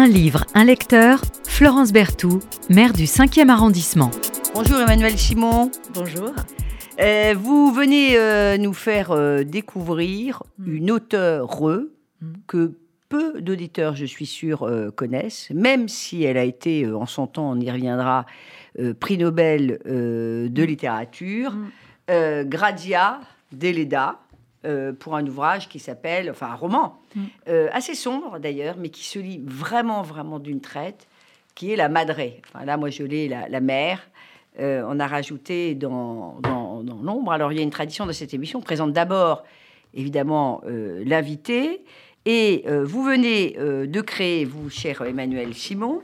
Un livre, un lecteur, Florence Berthoud, maire du 5e arrondissement. Bonjour Emmanuel Simon. Bonjour. Euh, vous venez euh, nous faire euh, découvrir Mm. une auteure Mm. que peu d'auditeurs, je suis sûre, euh, connaissent, même si elle a été, euh, en son temps, on y reviendra, euh, prix Nobel euh, de littérature, Mm. euh, Grazia Deleda, euh, pour un ouvrage qui s'appelle, enfin un roman, Mm. euh, assez sombre d'ailleurs, mais qui se lit vraiment, vraiment d'une traite, qui est La Madré. Enfin, là, moi, je l'ai, la, la mère. Euh, on a rajouté dans, dans, dans l'ombre. Alors, il y a une tradition de cette émission. On présente d'abord, évidemment, l'invité. Et vous venez de créer, vous, cher Emmanuel Simon,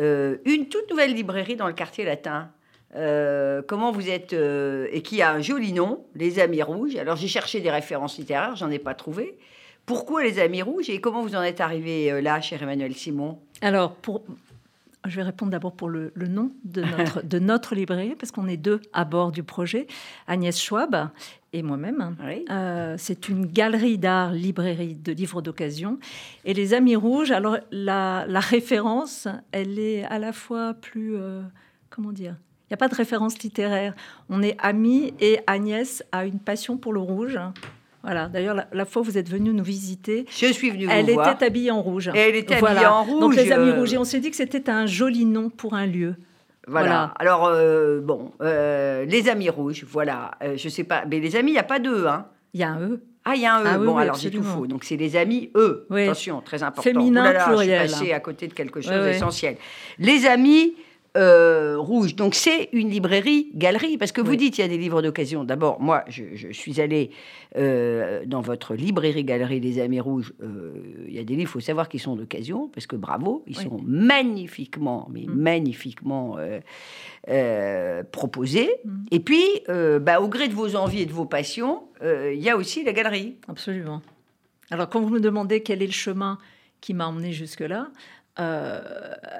une toute nouvelle librairie dans le quartier latin. Euh, comment vous êtes euh, et qui a un joli nom, les Amis Rouges. Alors j'ai cherché des références littéraires, j'en ai pas trouvé. Pourquoi les Amis Rouges et comment vous en êtes arrivé euh, là, cher Emmanuel Simon? Alors, pour... je vais répondre d'abord pour le, le nom de notre, de notre librairie, parce qu'on est deux à bord du projet, Agnès Schwab et moi-même. Oui. Euh, c'est une galerie d'art, librairie de livres d'occasion. Et les Amis Rouges, alors la, la référence, elle est à la fois plus... euh, comment dire n'y a pas de référence littéraire. On est amis et Agnès a une passion pour le rouge. Voilà. D'ailleurs, la, la fois où vous êtes venu nous visiter, Je suis venue elle vous voir. était habillée en rouge. Et elle était Voilà. habillée en rouge. Donc les Amis euh, Rouges. Et on s'est dit que c'était un joli nom pour un lieu. Voilà. Voilà. Alors, euh, bon, euh, les Amis Rouges, voilà. Je sais pas, mais les Amis, il n'y a pas d'eux, hein Il y a un E. Ah, il y a un E. Ah oui, bon, oui, alors j'ai tout faux. Donc, c'est les amis, eux. Oui. Attention, très important. Féminin, là, pluriel. Je suis passée à côté de quelque chose d'essentiel. Les amis euh, rouges. Donc, c'est une librairie-galerie. Parce que vous Oui. dites, il y a des livres d'occasion. D'abord, moi, je, je suis allée euh, dans votre librairie-galerie Les Amis Rouges. Euh, Il y a des livres, il faut savoir qu'ils sont d'occasion. Parce que bravo, ils Oui. sont magnifiquement, mais Mm. magnifiquement proposés. Mm. Et puis, bah, au gré de vos envies et de vos passions, il y a aussi la galerie. Absolument. Alors, quand vous me demandez quel est le chemin qui m'a emmené jusque-là,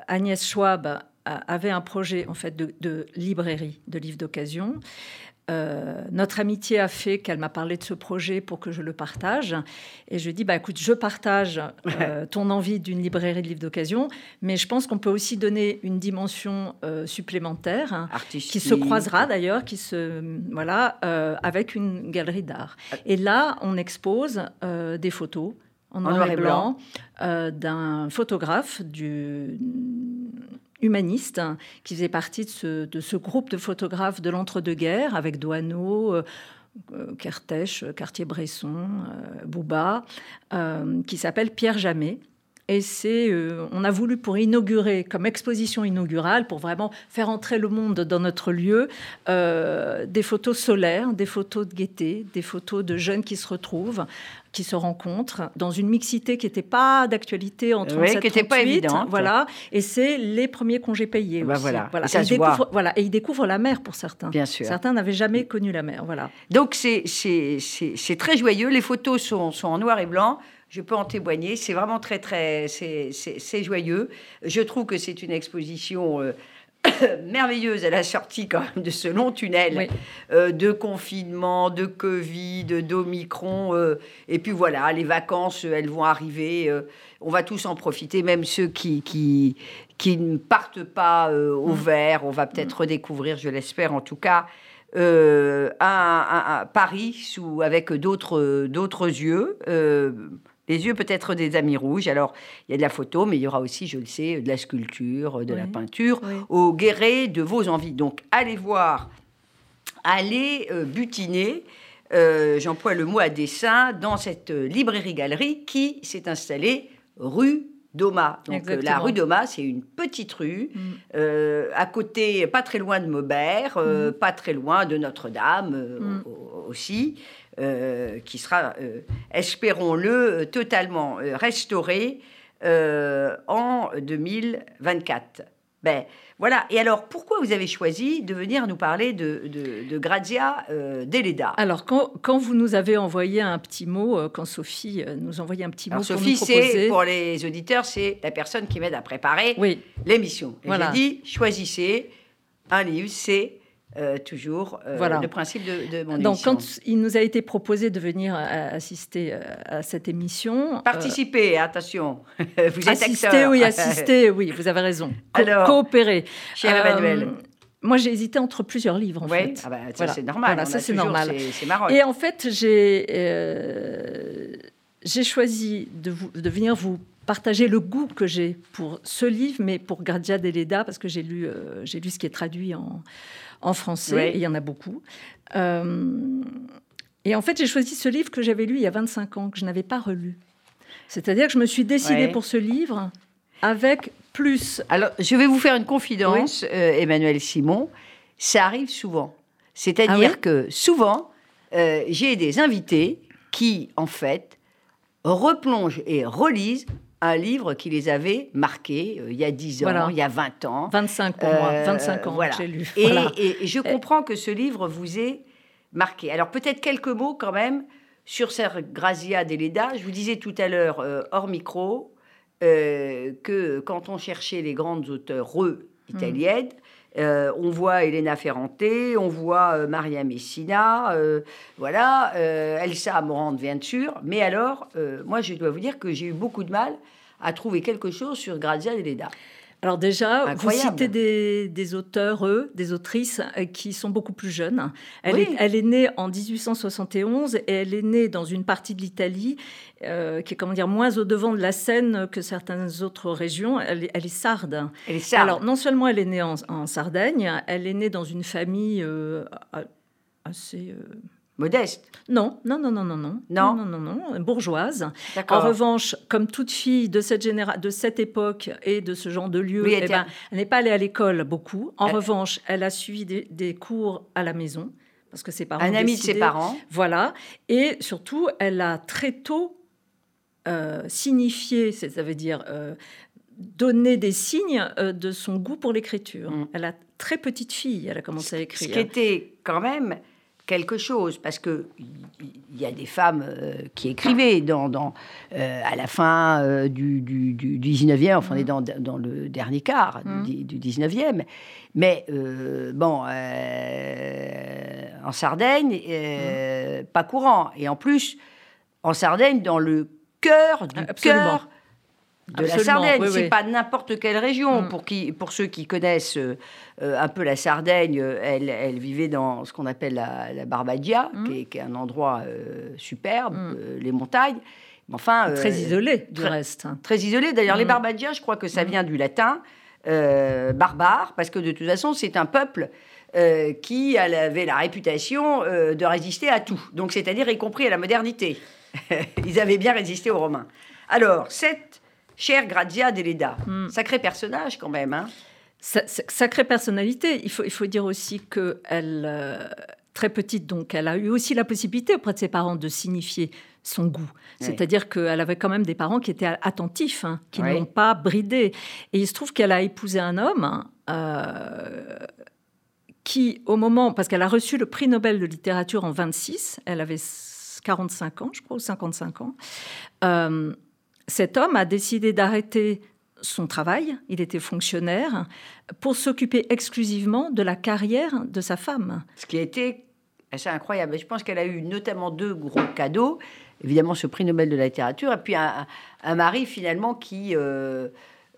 Agnès Schwab avait un projet en fait de, de librairie de livres d'occasion. Euh, notre amitié a fait qu'elle m'a parlé de ce projet pour que je le partage. Et je lui ai dit, bah, écoute, je partage euh, ton envie d'une librairie de livres d'occasion, mais je pense qu'on peut aussi donner une dimension euh, supplémentaire hein, Artistique. qui se croisera d'ailleurs, qui se voilà, avec une galerie d'art. Et là, on expose des photos en, noir et blanc, euh, d'un photographe du humaniste hein, qui faisait partie de ce, groupe de photographes de l'entre-deux-guerres avec Doineau. euh, euh, Cartier-Bresson, euh, Bouba, euh, qui s'appelle Pierre Jamet. Et c'est, euh, on a voulu pour inaugurer, comme exposition inaugurale, pour vraiment faire entrer le monde dans notre lieu, euh, des photos solaires, des photos de gaieté, des photos de jeunes qui se retrouvent, qui se rencontrent dans une mixité qui n'était pas d'actualité en Oui, 37 qui était pas 38, évidente. Voilà. Et c'est les premiers congés payés. Bah aussi. voilà. Voilà. Et ça ils se voit. découvrent, voilà. Et ils découvrent la mer pour certains. Bien sûr. Certains n'avaient jamais connu la mer. Voilà. Donc c'est c'est- c'est- c'est très joyeux. Les photos sont, sont en noir et blanc. Je peux en témoigner. C'est vraiment très très c'est joyeux. Je trouve que c'est une exposition euh, merveilleuse à la sortie quand même de ce long tunnel Oui. euh, de confinement, de Covid, d'Omicron. euh, et puis voilà, les vacances, elles vont arriver. euh, on va tous en profiter, même ceux qui, qui, qui ne partent pas au vert. On va peut-être redécouvrir, je l'espère en tout cas, un, un- un Paris sous, avec d'autres d'autres yeux. Les yeux peut-être des amis rouges. Alors, il y a de la photo, mais il y aura aussi, je le sais, de la sculpture, de la peinture, Oui. au guéret de vos envies. Donc, allez voir, allez euh, butiner, euh, j'emploie le mot à dessein, dans cette euh, librairie-galerie qui s'est installée rue Doma. Donc, la rue Doma, c'est une petite rue, Mm. euh, à côté, pas très loin de Maubert, euh, Mm. pas très loin de Notre-Dame Mm. au- au- aussi, qui sera, euh, espérons-le, euh, totalement euh, restaurée euh, en 2024. Ben, voilà. Et alors, pourquoi vous avez choisi de venir nous parler de, de, de Grazia euh, Deleda Alors, quand, quand vous nous avez envoyé un petit mot, euh, quand Sophie euh, nous envoyait un petit Alors, mot pour Sophie, nous c'est, proposer... pour les auditeurs, c'est la personne qui m'aide à préparer Oui, l'émission. Et Voilà. j'ai dit, choisissez un livre, c'est euh, toujours voilà. le principe de, de mon Donc, quand il nous a été proposé de venir assister à cette émission. Participer, attention. vous êtes assister, oui, assister, oui, vous avez raison. Alors, coopérer. Cher Emmanuel. Moi, j'ai hésité entre plusieurs livres, en fait. Ah bah, ça, c'est normal. ça, c'est normal. C'est marrant. Et en fait, j'ai j'ai choisi de, vous, de venir vous partager le goût que j'ai pour ce livre, mais pour Gradia Deleda, parce que j'ai lu, euh, j'ai lu ce qui est traduit en, en français, et il y en a beaucoup. Euh, et en fait, j'ai choisi ce livre que j'avais lu il y a 25 ans, que je n'avais pas relu. C'est-à-dire que je me suis décidée pour ce livre avec plus. Alors, je vais vous faire une confidence, euh, Emmanuel Simon. Ça arrive souvent. C'est-à-dire ah que souvent, j'ai des invités qui, en fait, replongent et relisent un livre qui les avait marqués euh, il y a 10 ans, il y a 20 ans. 25 pour moi, 25 euh, ans voilà. j'ai lu. Et, je comprends que ce livre vous ait marqué. Alors peut-être quelques mots quand même sur Ser Grazia Deleda. Je vous disais tout à l'heure, euh, hors micro, que quand on cherchait les grandes auteurs italiennes, euh, on voit Elena Ferrante, on voit euh, Maria Messina, euh, voilà, Elsa Morand bien sûr. Mais alors, moi, je dois vous dire que j'ai eu beaucoup de mal à trouver quelque chose sur Grazia Deleda. Alors déjà, vous citez des, auteurs, eux, des autrices euh, qui sont beaucoup plus jeunes. Elle, est, elle est née en 1871 et elle est née dans une partie de l'Italie euh, qui est comment dire moins au devant de la scène que certaines autres régions. Elle, est sarde. Elle est sarde. Alors non seulement elle est née en, Sardaigne, elle est née dans une famille euh, assez Modeste Non, non, non, non, non, non. Non, non, non, non, bourgeoise. En revanche, comme toute fille de cette, généra de cette époque et de ce genre de lieu, eh ben, elle n'est pas allée à l'école beaucoup. En revanche, elle a suivi des, cours à la maison parce que ses parents. Un ami de ses parents. Voilà. Et surtout, elle a très tôt euh, signifié, ça veut dire euh, donner des signes euh, de son goût pour l'écriture. Mm. Elle a très petite fille, elle a commencé à écrire. Ce qui était quand même quelque chose, parce que il y a des femmes euh, qui écrivaient dans, dans euh, à la fin euh, du, du, du, 19e, enfin on est mmh. dans, dans le dernier quart du, 19e, mmh. mais bon, en Sardaigne, mmh. pas courant, et en plus, en Sardaigne, dans le cœur du cœur de la Sardaigne. c'est pas n'importe quelle région. Mm. Pour, qui, pour ceux qui connaissent euh, un peu la Sardaigne, elle, elle vivait dans ce qu'on appelle la, la Barbadia, mm. qui, est, un endroit euh, superbe, mm. euh, les montagnes. Enfin, très isolé du reste. Très isolé. D'ailleurs, les Barbadias, je crois que ça vient du latin barbare, parce que de toute façon, c'est un peuple qui avait la réputation de résister à tout. Donc, c'est-à-dire y compris à la modernité. Ils avaient bien résisté aux Romains. Alors, cette Cher Grazia Deleda, hmm. sacré personnage quand même. Hein sacrée personnalité. Il faut, il faut dire aussi qu'elle, euh, très petite, donc elle a eu aussi la possibilité auprès de ses parents de signifier son goût. C'est-à-dire qu'elle avait quand même des parents qui étaient attentifs, hein, qui ne l'ont pas bridée. Et il se trouve qu'elle a épousé un homme hein, euh, qui, au moment, parce qu'elle a reçu le prix Nobel de littérature en 26, elle avait 45 ans, je crois, ou 55 ans. Euh, cet homme a décidé d'arrêter son travail, il était fonctionnaire, pour s'occuper exclusivement de la carrière de sa femme. Ce qui a été assez incroyable. Je pense qu'elle a eu notamment deux gros cadeaux. Évidemment, ce prix Nobel de la littérature, et puis un, mari finalement qui... Euh,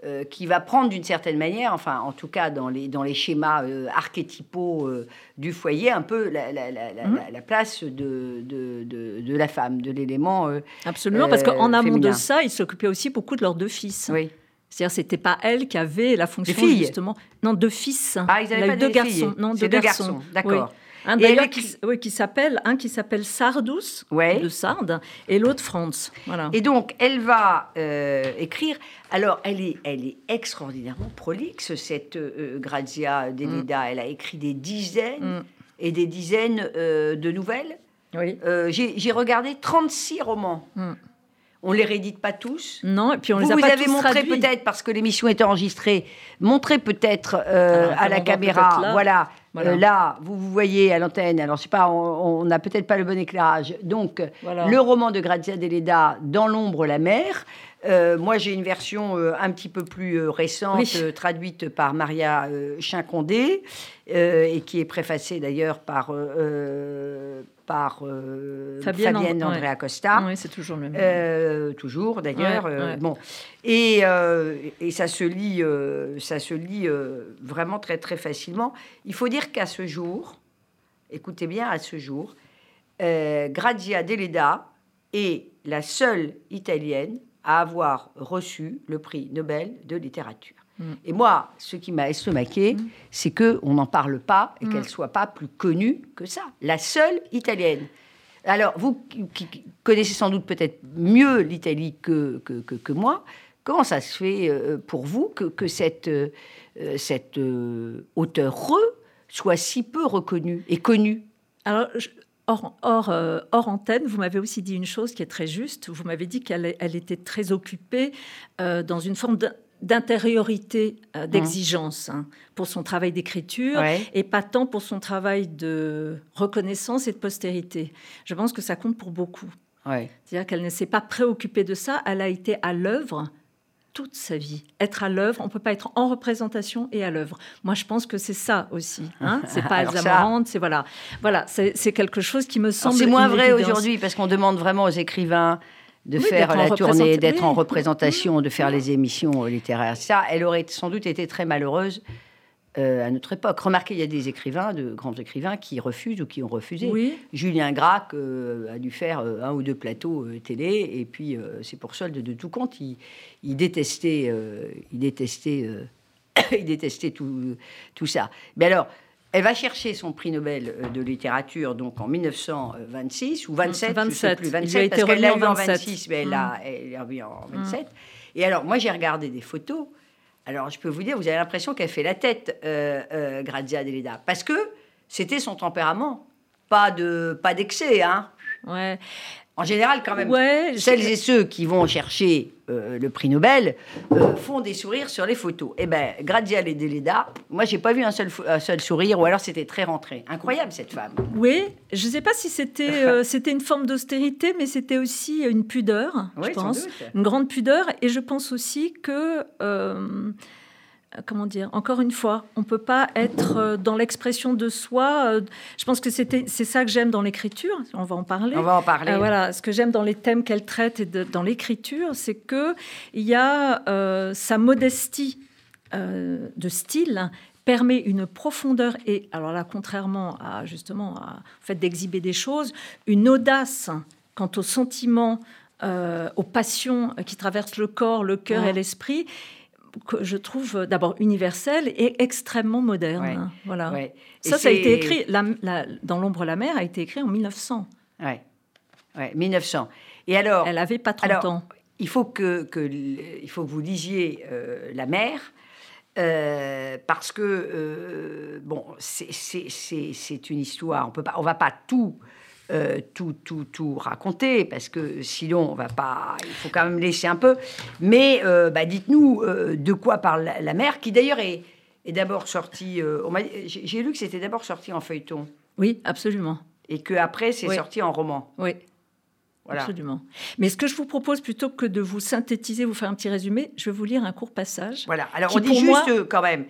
euh, qui va prendre d'une certaine manière, enfin en tout cas dans les, dans les schémas euh, archétypaux euh, du foyer, un peu la, la, la, la mmh. place de, de, de, la femme, de l'élément. Absolument, parce qu'en amont de ça, il s'occupait aussi beaucoup de leurs deux fils. Oui. C'est-à-dire, c'était pas elle qui avait la fonction filles. justement. Non, deux fils. Ah, ils avaient pas deux garçons. Non, deux, garçons. D'accord. Un d'ailleurs qui, oui, qui s'appelle un qui s'appelle Sardus de Sardes et l'autre Franz. Voilà. Et donc elle va euh, écrire. Alors elle est elle est extraordinairement prolixe cette euh, Grazia Delida. Mm. Elle a écrit des dizaines mm. et des dizaines euh, de nouvelles. Oui. J'ai regardé 36 romans. Mm. On les réédite pas tous. Non, et puis on les a vous avez montré peut-être parce que l'émission est enregistrée. Montrez peut-être à la caméra. Voilà euh, là, vous, vous voyez à l'antenne, alors je sais pas, on n'a peut-être pas le bon éclairage. Donc, le roman de Grazia Deleda, Dans l'ombre, la mer, Euh, moi, j'ai une version euh, un petit peu plus euh, récente, traduite par Maria Chincondé, et qui est préfacée d'ailleurs par, par Fabienne, Fabienne Andrea Costa. Oui, c'est toujours le même. toujours, d'ailleurs. bon. Et, et, ça se lit, ça se lit vraiment très, très facilement. Il faut dire qu'à ce jour, écoutez bien, à ce jour, Grazia Deleda est la seule italienne à avoir reçu le prix Nobel de littérature. Mm. Et moi, ce qui m'a estomaqué, mm. c'est que on n'en parle pas et mm. qu'elle soit pas plus connue que ça. La seule italienne. Alors, vous qui connaissez sans doute peut-être mieux l'Italie que, que, que, moi, comment ça se fait euh, pour vous que, que cette, euh, cette euh, auteure soit si peu reconnue et connue? Alors, Hors, euh, hors, antenne, vous m'avez aussi dit une chose qui est très juste. Vous m'avez dit qu'elle elle était très occupée euh, dans une forme d'intériorité, euh, mmh. d'exigence hein, pour son travail d'écriture et pas tant pour son travail de reconnaissance et de postérité. Je pense que ça compte pour beaucoup. C'est-à-dire qu'elle ne s'est pas préoccupée de ça, elle a été à l'œuvre toute sa vie. Être à l'œuvre, on peut pas être en représentation et à l'œuvre. Moi, je pense que c'est ça aussi. Hein c'est pas Elsa c'est voilà, voilà, c'est quelque chose qui me semble. C'est moins vrai aujourd'hui parce qu'on demande vraiment aux écrivains de faire la tournée, d'être en représentation, de faire les émissions littéraires. Ça, elle aurait sans doute été très malheureuse euh, à notre époque. Remarquez, il y a des écrivains, de grands écrivains, qui refusent ou qui ont refusé. Julien Gracq euh, a dû faire euh, un ou deux plateaux télé, et puis c'est pour solde de tout compte. Il, détestait, il détestait, il détestait tout, tout ça. Mais alors, elle va chercher son prix Nobel de littérature donc en 1926 ou 27, 27. plus, 27 parce qu'elle l'a eu en 26, mais elle l'a eu en 27. Mm. Et alors, moi, j'ai regardé des photos. Alors, je peux vous dire, vous avez l'impression qu'elle fait la tête, euh, euh, Grazia Deleda, parce que c'était son tempérament, pas de pas d'excès, hein. Ouais. En général, quand même, celles et ceux qui vont chercher euh, le prix Nobel euh, font des sourires sur les photos. Eh bien, Grazia Deleda, moi, j'ai pas vu un seul, un seul sourire, ou alors c'était très rentré. Incroyable, cette femme. Oui, je ne sais pas si c'était euh, c'était une forme d'austérité, mais c'était aussi une pudeur, je pense. Une grande pudeur. Et je pense aussi que comment dire, encore une fois, on ne peut pas être euh, dans l'expression de soi. Euh, je pense que c'est ça que j'aime dans l'écriture. On va en parler. On va en parler. voilà, ce que j'aime dans les thèmes qu'elle traite et dans l'écriture, c'est que il y a sa modestie de style permet une profondeur et alors là, contrairement à justement à, fait d'exhiber des choses, une audace quant aux sentiments, aux passions qui traversent le corps, le cœur et l'esprit que je trouve d'abord universel et extrêmement moderne. Voilà. Ça, ça a été écrit, dans l'ombre la mer a été écrit en 1900. Ouais. ouais, 1900. Et alors, elle avait pas 30 ans. Il faut que, que, il faut que vous lisiez euh, La mer. Euh, parce que euh, bon, c'est une histoire. On peut pas, on va pas tout euh, tout, tout, tout raconter, parce que sinon, on va pas. Il faut quand même laisser un peu. Mais euh, bah, dites-nous euh, de quoi parle la, mère, qui d'ailleurs est, est d'abord sortie. J'ai lu que c'était d'abord sorti en feuilleton. Oui, absolument. Et que après, c'est sorti en roman. Oui. Voilà. Absolument. Mais ce que je vous propose, plutôt que de vous synthétiser, vous faire un petit résumé, je vais vous lire un court passage. Voilà. Alors, on dit juste quand même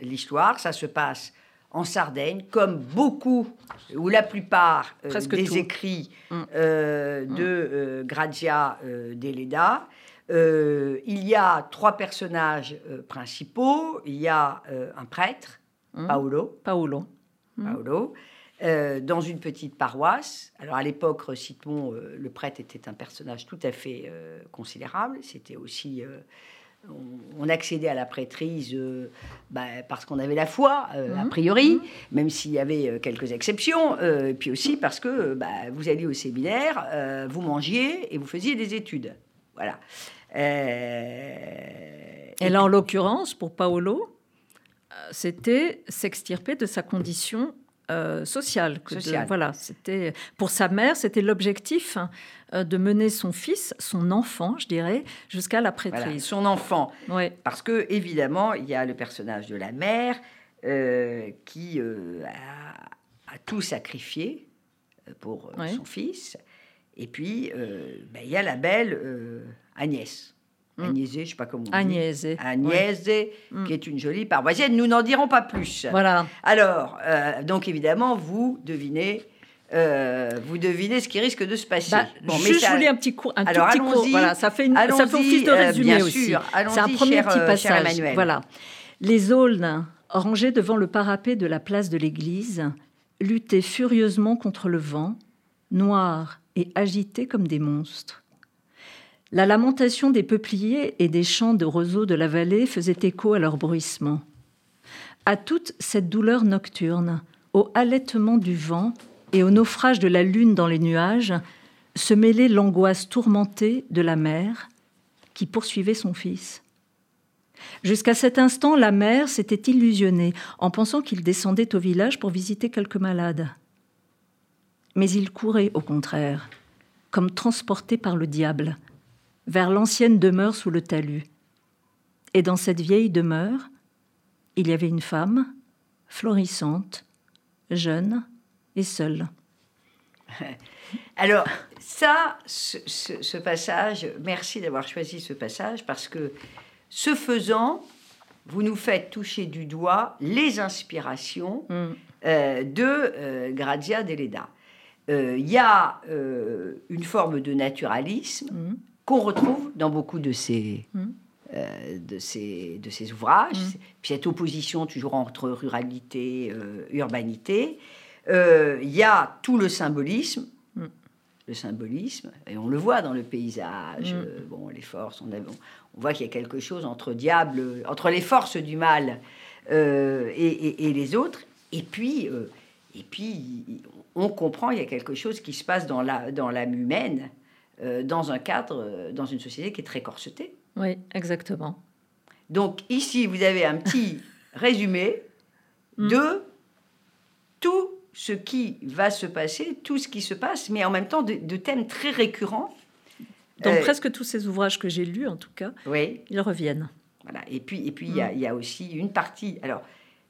l'histoire, ça se passe en Sardaigne, comme beaucoup ou la plupart euh, des écrits mm. euh, mm. de euh, Grazia Deleda. il y a trois personnages principaux. Il y a un prêtre, mm. Paolo. Paolo. Paolo. dans une petite paroisse. Alors à l'époque, citons, le prêtre était un personnage tout à fait considérable. C'était aussi on, accédait à la prêtrise euh, bah, parce qu'on avait la foi, euh, a mhm. priori, mhm. même s'il y avait euh, quelques exceptions, et puis aussi parce que bah, vous alliez au séminaire, vous mangiez et vous faisiez des études. Voilà. et là, en l'occurrence, pour Paolo, c'était s'extirper de sa condition euh, sociale. voilà, c'était pour sa mère, c'était l'objectif hein, euh, de mener son fils, son enfant, je dirais, jusqu'à la prêtrise. son enfant. Parce que évidemment, il y a le personnage de la mère euh, qui a, tout sacrifié pour son fils. Et puis, ben, il y a la belle Agnès. Mm. Agnès, je sais pas comment on Agnès. Agnès, qui est une jolie paroissienne. Nous n'en dirons pas plus. Voilà. Alors, donc évidemment, vous devinez euh, vous devinez ce qui risque de se passer. Bah, bon, juste, mais je voulais un petit cours. Un Alors, petit cours. Voilà, ça fait, une, ça fait office de euh, résumé aussi. C'est un premier petit euh, passage. voilà. Les aulnes, rangés devant le parapet de la place de l'église, luttaient furieusement contre le vent, noirs et agités comme des monstres. La lamentation des peupliers et des champs de roseaux de la vallée faisait écho à leur bruissement. À toute cette douleur nocturne, au halètement du vent et au naufrage de la lune dans les nuages se mêlait l'angoisse tourmentée de la mère qui poursuivait son fils. Jusqu'à cet instant, la mère s'était illusionnée en pensant qu'il descendait au village pour visiter quelques malades. Mais il courait au contraire, comme transporté par le diable, vers l'ancienne demeure sous le talus. Et dans cette vieille demeure, il y avait une femme, florissante, jeune, et seul. Alors, ça, ce, passage, merci d'avoir choisi ce passage parce que ce faisant, vous nous faites toucher du doigt les inspirations mm. euh, de euh, Grazia Deleda. Euh, il y a une forme de naturalisme mm. Qu'on retrouve dans beaucoup de ces, mm. de ces, de ces ouvrages. Puis cette opposition toujours entre ruralité, urbanité. Euh, il y a tout le symbolisme, mm. le symbolisme, et on le voit dans le paysage. Euh, bon, les forces, on, on voit qu'il y a quelque chose entre diable, entre les forces du mal euh, et, les autres. Et puis, et puis, on comprend il y a quelque chose qui se passe dans l'âme dans humaine, dans un cadre, dans une société qui est très corsetée. Oui, exactement. Donc ici, vous avez un petit résumé mm. de tout ce qui va se passer, tout ce qui se passe, mais en même temps de, thèmes très récurrents. Dans euh, presque tous ces ouvrages que j'ai lus, en tout cas, oui. ils reviennent. Voilà. Et puis, et puis il y, y, a aussi une partie. Alors,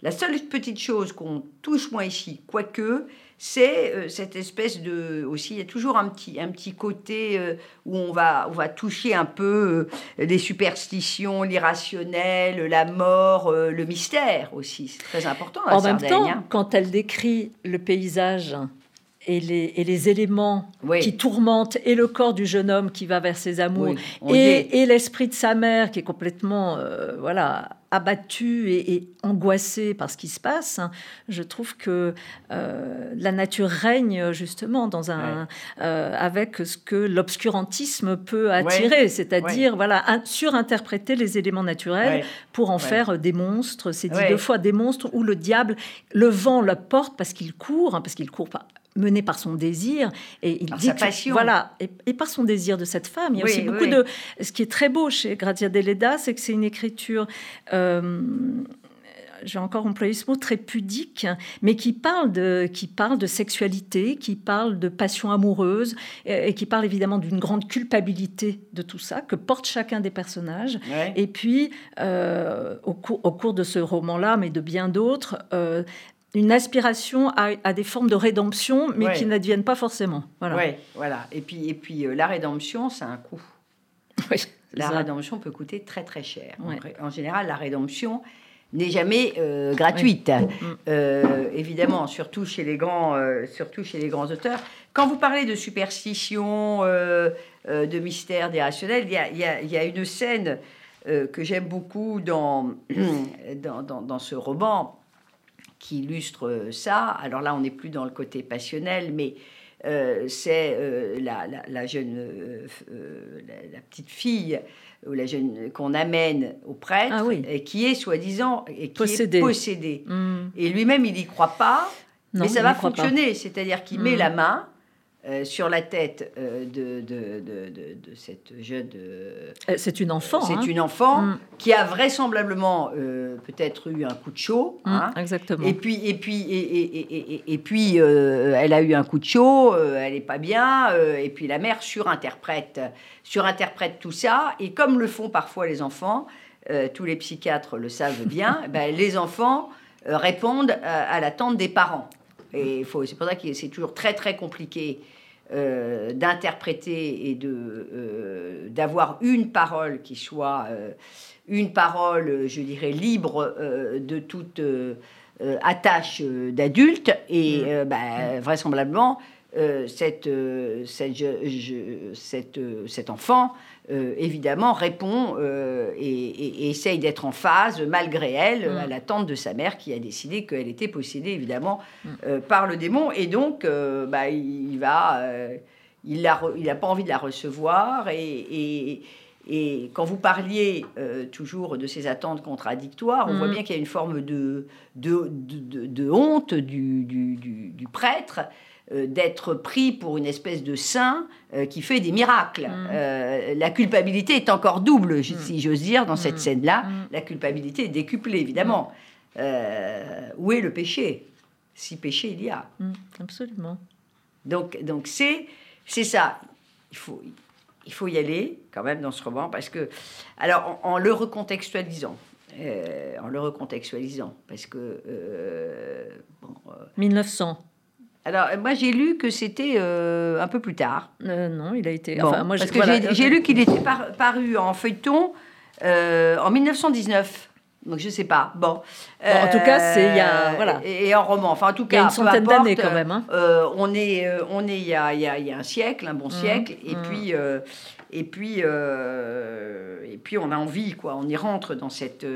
la seule petite chose qu'on touche moins ici, quoique, c'est euh, cette espèce de aussi il y a toujours un petit un petit côté euh, où on va on va toucher un peu euh, les superstitions l'irrationnel la mort le mystère aussi c'est très important en même temps hein. quand elle décrit le paysage et les, et les éléments qui tourmentent et le corps du jeune homme qui va vers ses amours et, et l'esprit de sa mère qui est complètement voilà abattu et, angoissé par ce qui se passe, hein, je trouve que euh, la nature règne justement dans un euh, avec ce que l'obscurantisme peut attirer, c'est-à-dire voilà surinterpréter les éléments naturels pour en faire des monstres. C'est dit deux fois des monstres où le diable, le vent le porte parce qu'il court, hein, parce qu'il court pas mené par son désir et il dit voilà et, par son désir de cette femme. Il y a aussi beaucoup de ce qui est très beau chez Grazia Deleda c'est que c'est une écriture euh, j'ai encore employé ce mot très pudique, mais qui parle de, qui parle de sexualité, qui parle de passion amoureuse, et, qui parle évidemment d'une grande culpabilité de tout ça que porte chacun des personnages. Et puis, euh, au, cours, de ce roman-là, mais de bien d'autres, euh, une aspiration à, des formes de rédemption, mais qui n'adviennent pas forcément. Voilà. Oui, voilà. Et puis, et puis euh, la rédemption, c'est un coût. Oui, la rédemption peut coûter très très cher. En, général, la rédemption n'est jamais euh, gratuite. Euh, évidemment, surtout chez les grands, surtout chez les grands auteurs. Quand vous parlez de superstition, de mystère dérationnel, il y a, y, a, y a, une scène que j'aime beaucoup dans, dans, dans, dans ce roman qui illustre ça. Alors là, on n'est plus dans le côté passionnel, mais euh, c'est euh, la, jeune, euh, la, petite fille ou la jeune qu'on amène au prêtre ah et qui est soi-disant et qui possédée. est possédée. Hmm. Et lui-même, il n'y croit pas, mais ça va fonctionner. C'est-à-dire qu'il met hmm. la main euh, sur la tête euh, de, de, de, cette jeune. Euh, c'est une enfant. C'est hein. une enfant mm. qui a vraisemblablement peut-être eu un coup de chaud. Mm, hein. Exactement. Et puis, et puis, et, et, et, puis elle a eu un coup de chaud, elle n'est pas bien, et puis la mère surinterprète, surinterprète tout ça. Et comme le font parfois les enfants, tous les psychiatres le savent bien, ben, les enfants répondent à, à l'attente des parents. Et c'est pour ça que c'est toujours très très compliqué d'interpréter et de d'avoir une parole qui soit une parole, je dirais, libre de toute attache d'adulte et mm. bah, vraisemblablement cette, cette, cette, cet enfant euh, évidemment, répond euh, et, essaye d'être en phase, malgré elle, à mm. l'attente de sa mère qui a décidé qu'elle était possédée, évidemment, mm. euh, par le démon. Et donc, bah, il va. il n'a pas envie de la recevoir. Et, et quand vous parliez toujours de ces attentes contradictoires, on voit mm. bien qu'il y a une forme de, de, de, honte du, du, du prêtre euh, d'être pris pour une espèce de saint euh, qui fait des miracles. Mm. Euh, la culpabilité est encore double, mm. si j'ose dire, dans cette mm. scène-là. La culpabilité est décuplée, évidemment. où est le péché? Si péché il y a. absolument. Donc, donc c'est, c'est ça. Il faut, il faut y aller quand même dans ce roman parce que, alors en, le recontextualisant, en le recontextualisant, parce que 1900. Alors, moi, j'ai lu que c'était euh, un peu plus tard. Euh, non, il a été. enfin, moi, parce que j'ai lu qu'il était paru en feuilleton euh, en 1919. Donc, je ne sais pas. Bon. en tout cas, c'est il y a. Voilà. Et, en roman. Enfin, en tout cas, il y a une centaine d'années quand même. Hein. on est, on est il, y a, il, y a, il y a un siècle, un bon mmh, siècle. Et mmh. puis. et puis, et puis, on a envie, quoi. On y rentre dans cette,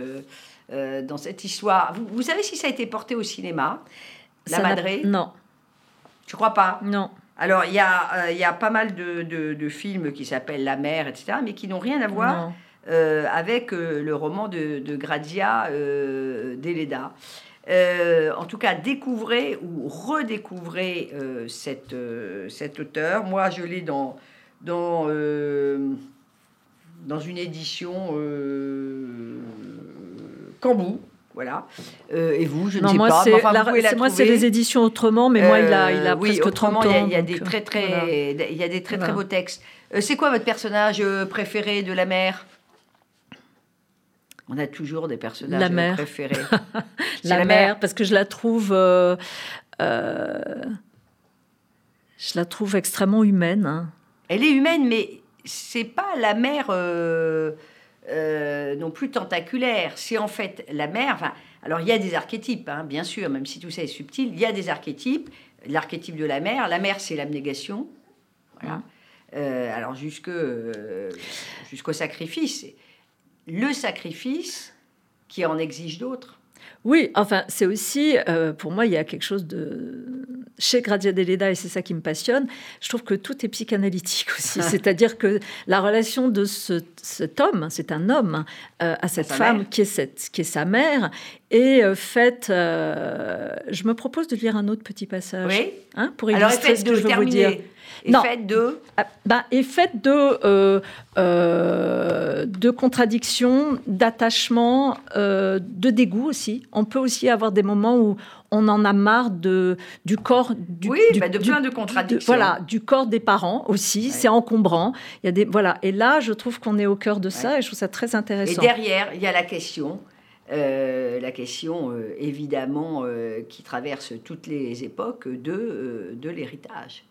dans cette histoire. Vous, vous, savez si ça a été porté au cinéma? La Madré Non. Tu crois pas? Non. Alors, il y, a, euh, il y a pas mal de, de, films qui s'appellent La mer, etc., mais qui n'ont rien à voir euh, avec euh, le roman de, de Grazia Deleda. en tout cas, découvrez ou redécouvrez cette, cet auteur. Moi, je l'ai dans, dans, dans une édition Cambou. Voilà. Euh, et vous, je ne sais moi, pas. Enfin, moi, c'est les éditions autrement, mais moi, il a, il a euh, presque oui, 30 ans. Il y a, des très, très, il y a des très, très beaux textes. Euh, c'est quoi votre personnage préféré de la mer? On a toujours des personnages la préférés. la, la, mer, parce que je la trouve... je la trouve extrêmement humaine. Hein. Elle est humaine, mais c'est pas la mer euh, non plus tentaculaire. C'est en fait la mer. Enfin, alors il y a des archétypes, hein, bien sûr, même si tout ça est subtil. Il y a des archétypes. L'archétype de la mer. La mer, c'est l'abnégation. Voilà. Euh, alors jusque euh, jusqu'au sacrifice. Le sacrifice qui en exige d'autres. Oui, enfin, c'est aussi, pour moi, il y a quelque chose de chez Grazia Deleda, et c'est ça qui me passionne, je trouve que tout est psychanalytique aussi. C'est-à-dire que la relation de cet homme, c'est un homme, euh, à cette femme qui est, cette, qui est sa mère, est euh, faite. Euh, je me propose de lire un autre petit passage oui. hein, pour illustrer ce que je veux vous dire. Et non. fait de ah, fait de, de contradiction, d'attachement, de dégoût aussi. On peut aussi avoir des moments où on en a marre de, du corps du, oui, bah, de plein de contradictions. voilà, du corps des parents aussi, c'est encombrant. Il y a des voilà, et là je trouve qu'on est au cœur de ça et je trouve ça très intéressant. Et derrière, il y a la question euh, la question euh, évidemment euh, qui traverse toutes les époques de, de l'héritage.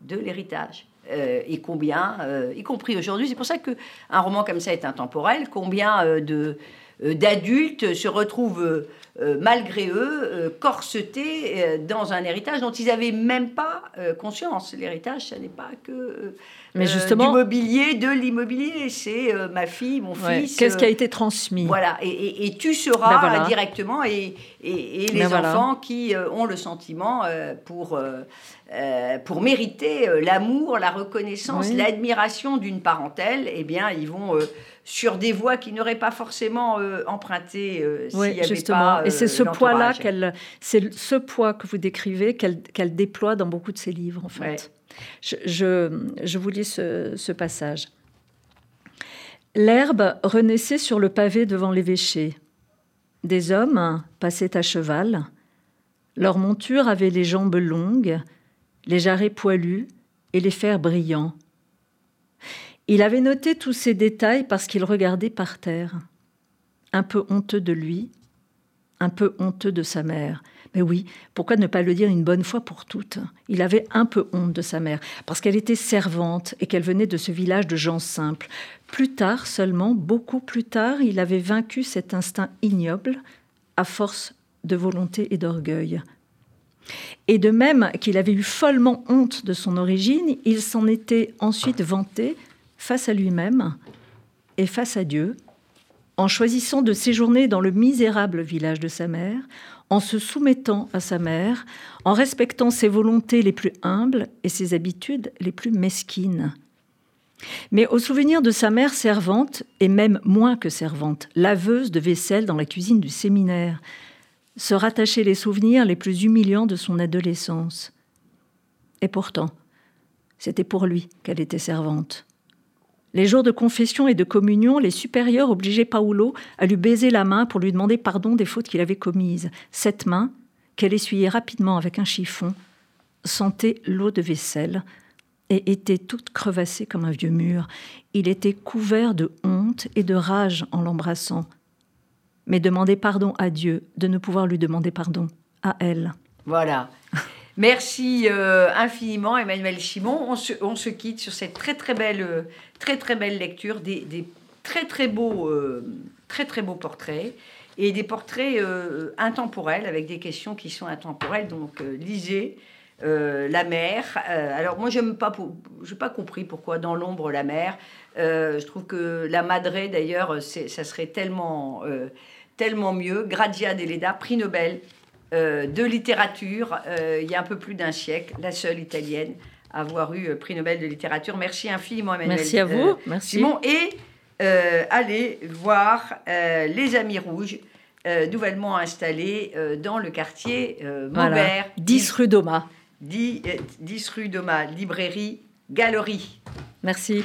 De l'héritage. et combien, y compris aujourd'hui, c'est pour ça qu'un roman comme ça est intemporel, combien de, d'adultes se retrouvent euh, malgré eux, euh, corsetés euh, dans un héritage dont ils n'avaient même pas conscience. L'héritage, ce n'est pas que mais justement, du mobilier, de l'immobilier. C'est ma fille, mon fils. Qu'est-ce qui a été transmis Voilà, et, tu seras ben directement, et, et les ben enfants qui ont le sentiment pour, pour mériter l'amour, la reconnaissance, l'admiration d'une parentèle, eh bien, ils vont sur des voies qui n'auraient pas forcément euh, emprunté euh, s'il n'y avait pas. et c'est ce poids-là qu'elle, c'est ce poids que vous décrivez qu'elle, déploie dans beaucoup de ses livres en fait. Je, je, vous lis ce, ce passage. L'herbe renaissait sur le pavé devant l'évêché. Des hommes passaient à cheval. Leur monture avait les jambes longues, les jarrets poilus et les fers brillants. Il avait noté tous ces détails parce qu'il regardait par terre, un peu honteux de lui, un peu honteux de sa mère, Mais oui, pourquoi ne pas le dire une bonne fois pour toutes? Il avait un peu honte de sa mère, parce qu'elle était servante et qu'elle venait de ce village de gens simples. Plus tard seulement, beaucoup plus tard, il avait vaincu cet instinct ignoble à force de volonté et d'orgueil. Et de même qu'il avait eu follement honte de son origine, il s'en était ensuite vanté face à lui-même et face à Dieu, en choisissant de séjourner dans le misérable village de sa mère, en se soumettant à sa mère, en respectant ses volontés les plus humbles et ses habitudes les plus mesquines. Mais au souvenir de sa mère servante, et même moins que servante, laveuse de vaisselle dans la cuisine du séminaire, se rattachaient les souvenirs les plus humiliants de son adolescence. Et pourtant, c'était pour lui qu'elle était servante. Les jours de confession et de communion, les supérieurs obligeaient Paolo à lui baiser la main pour lui demander pardon des fautes qu'il avait commises. Cette main, qu'elle essuyait rapidement avec un chiffon, sentait l'eau de vaisselle et était toute crevassée comme un vieux mur. Il était couvert de honte et de rage en l'embrassant. Mais demander pardon à Dieu de ne pouvoir lui demander pardon à elle. Voilà. Merci euh, infiniment, Emmanuel Chimon. On se, quitte sur cette très très belle, euh, très très belle lecture des, très très beaux, euh, très très beaux portraits et des portraits intemporels avec des questions qui sont intemporelles. Donc lisez. la mer. alors moi, n'ai pas, pas compris pourquoi dans l'ombre la mer. je trouve que la Madré, d'ailleurs, ça serait tellement, tellement mieux. Gradia Deleda, prix Nobel euh, de littérature euh, il y a un peu plus d'un siècle, la seule italienne à avoir eu euh, prix Nobel de littérature. Merci infiniment, Emmanuel. Merci à vous. Merci. Simon. Et allez voir Les Amis Rouges. nouvellement installés dans le quartier Maubert. 10 rue Doma. 10, 10 rue Doma, librairie, galerie. Merci.